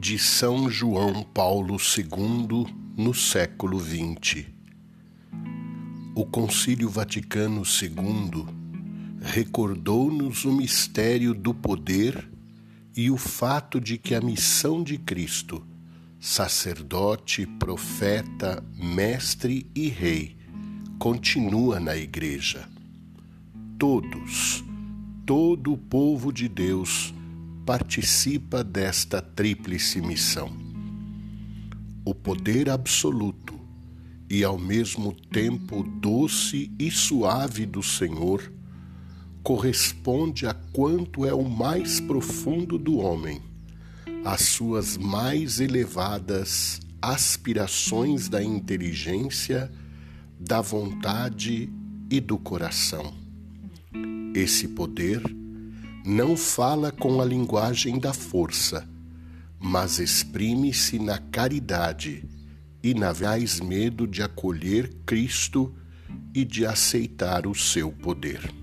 de São João Paulo II no século XX. O Concílio Vaticano II recordou-nos o mistério do poder e o fato de que a missão de Cristo, sacerdote, profeta, mestre e rei, continua na Igreja. Todos, todo o povo de Deus, participa desta tríplice missão. O poder absoluto e ao mesmo tempo doce e suave do Senhor corresponde a quanto é o mais profundo do homem, às suas mais elevadas aspirações da inteligência, da vontade e do coração. Esse poder não fala com a linguagem da força, mas exprime-se na caridade e na mais medo de acolher Cristo e de aceitar o seu poder.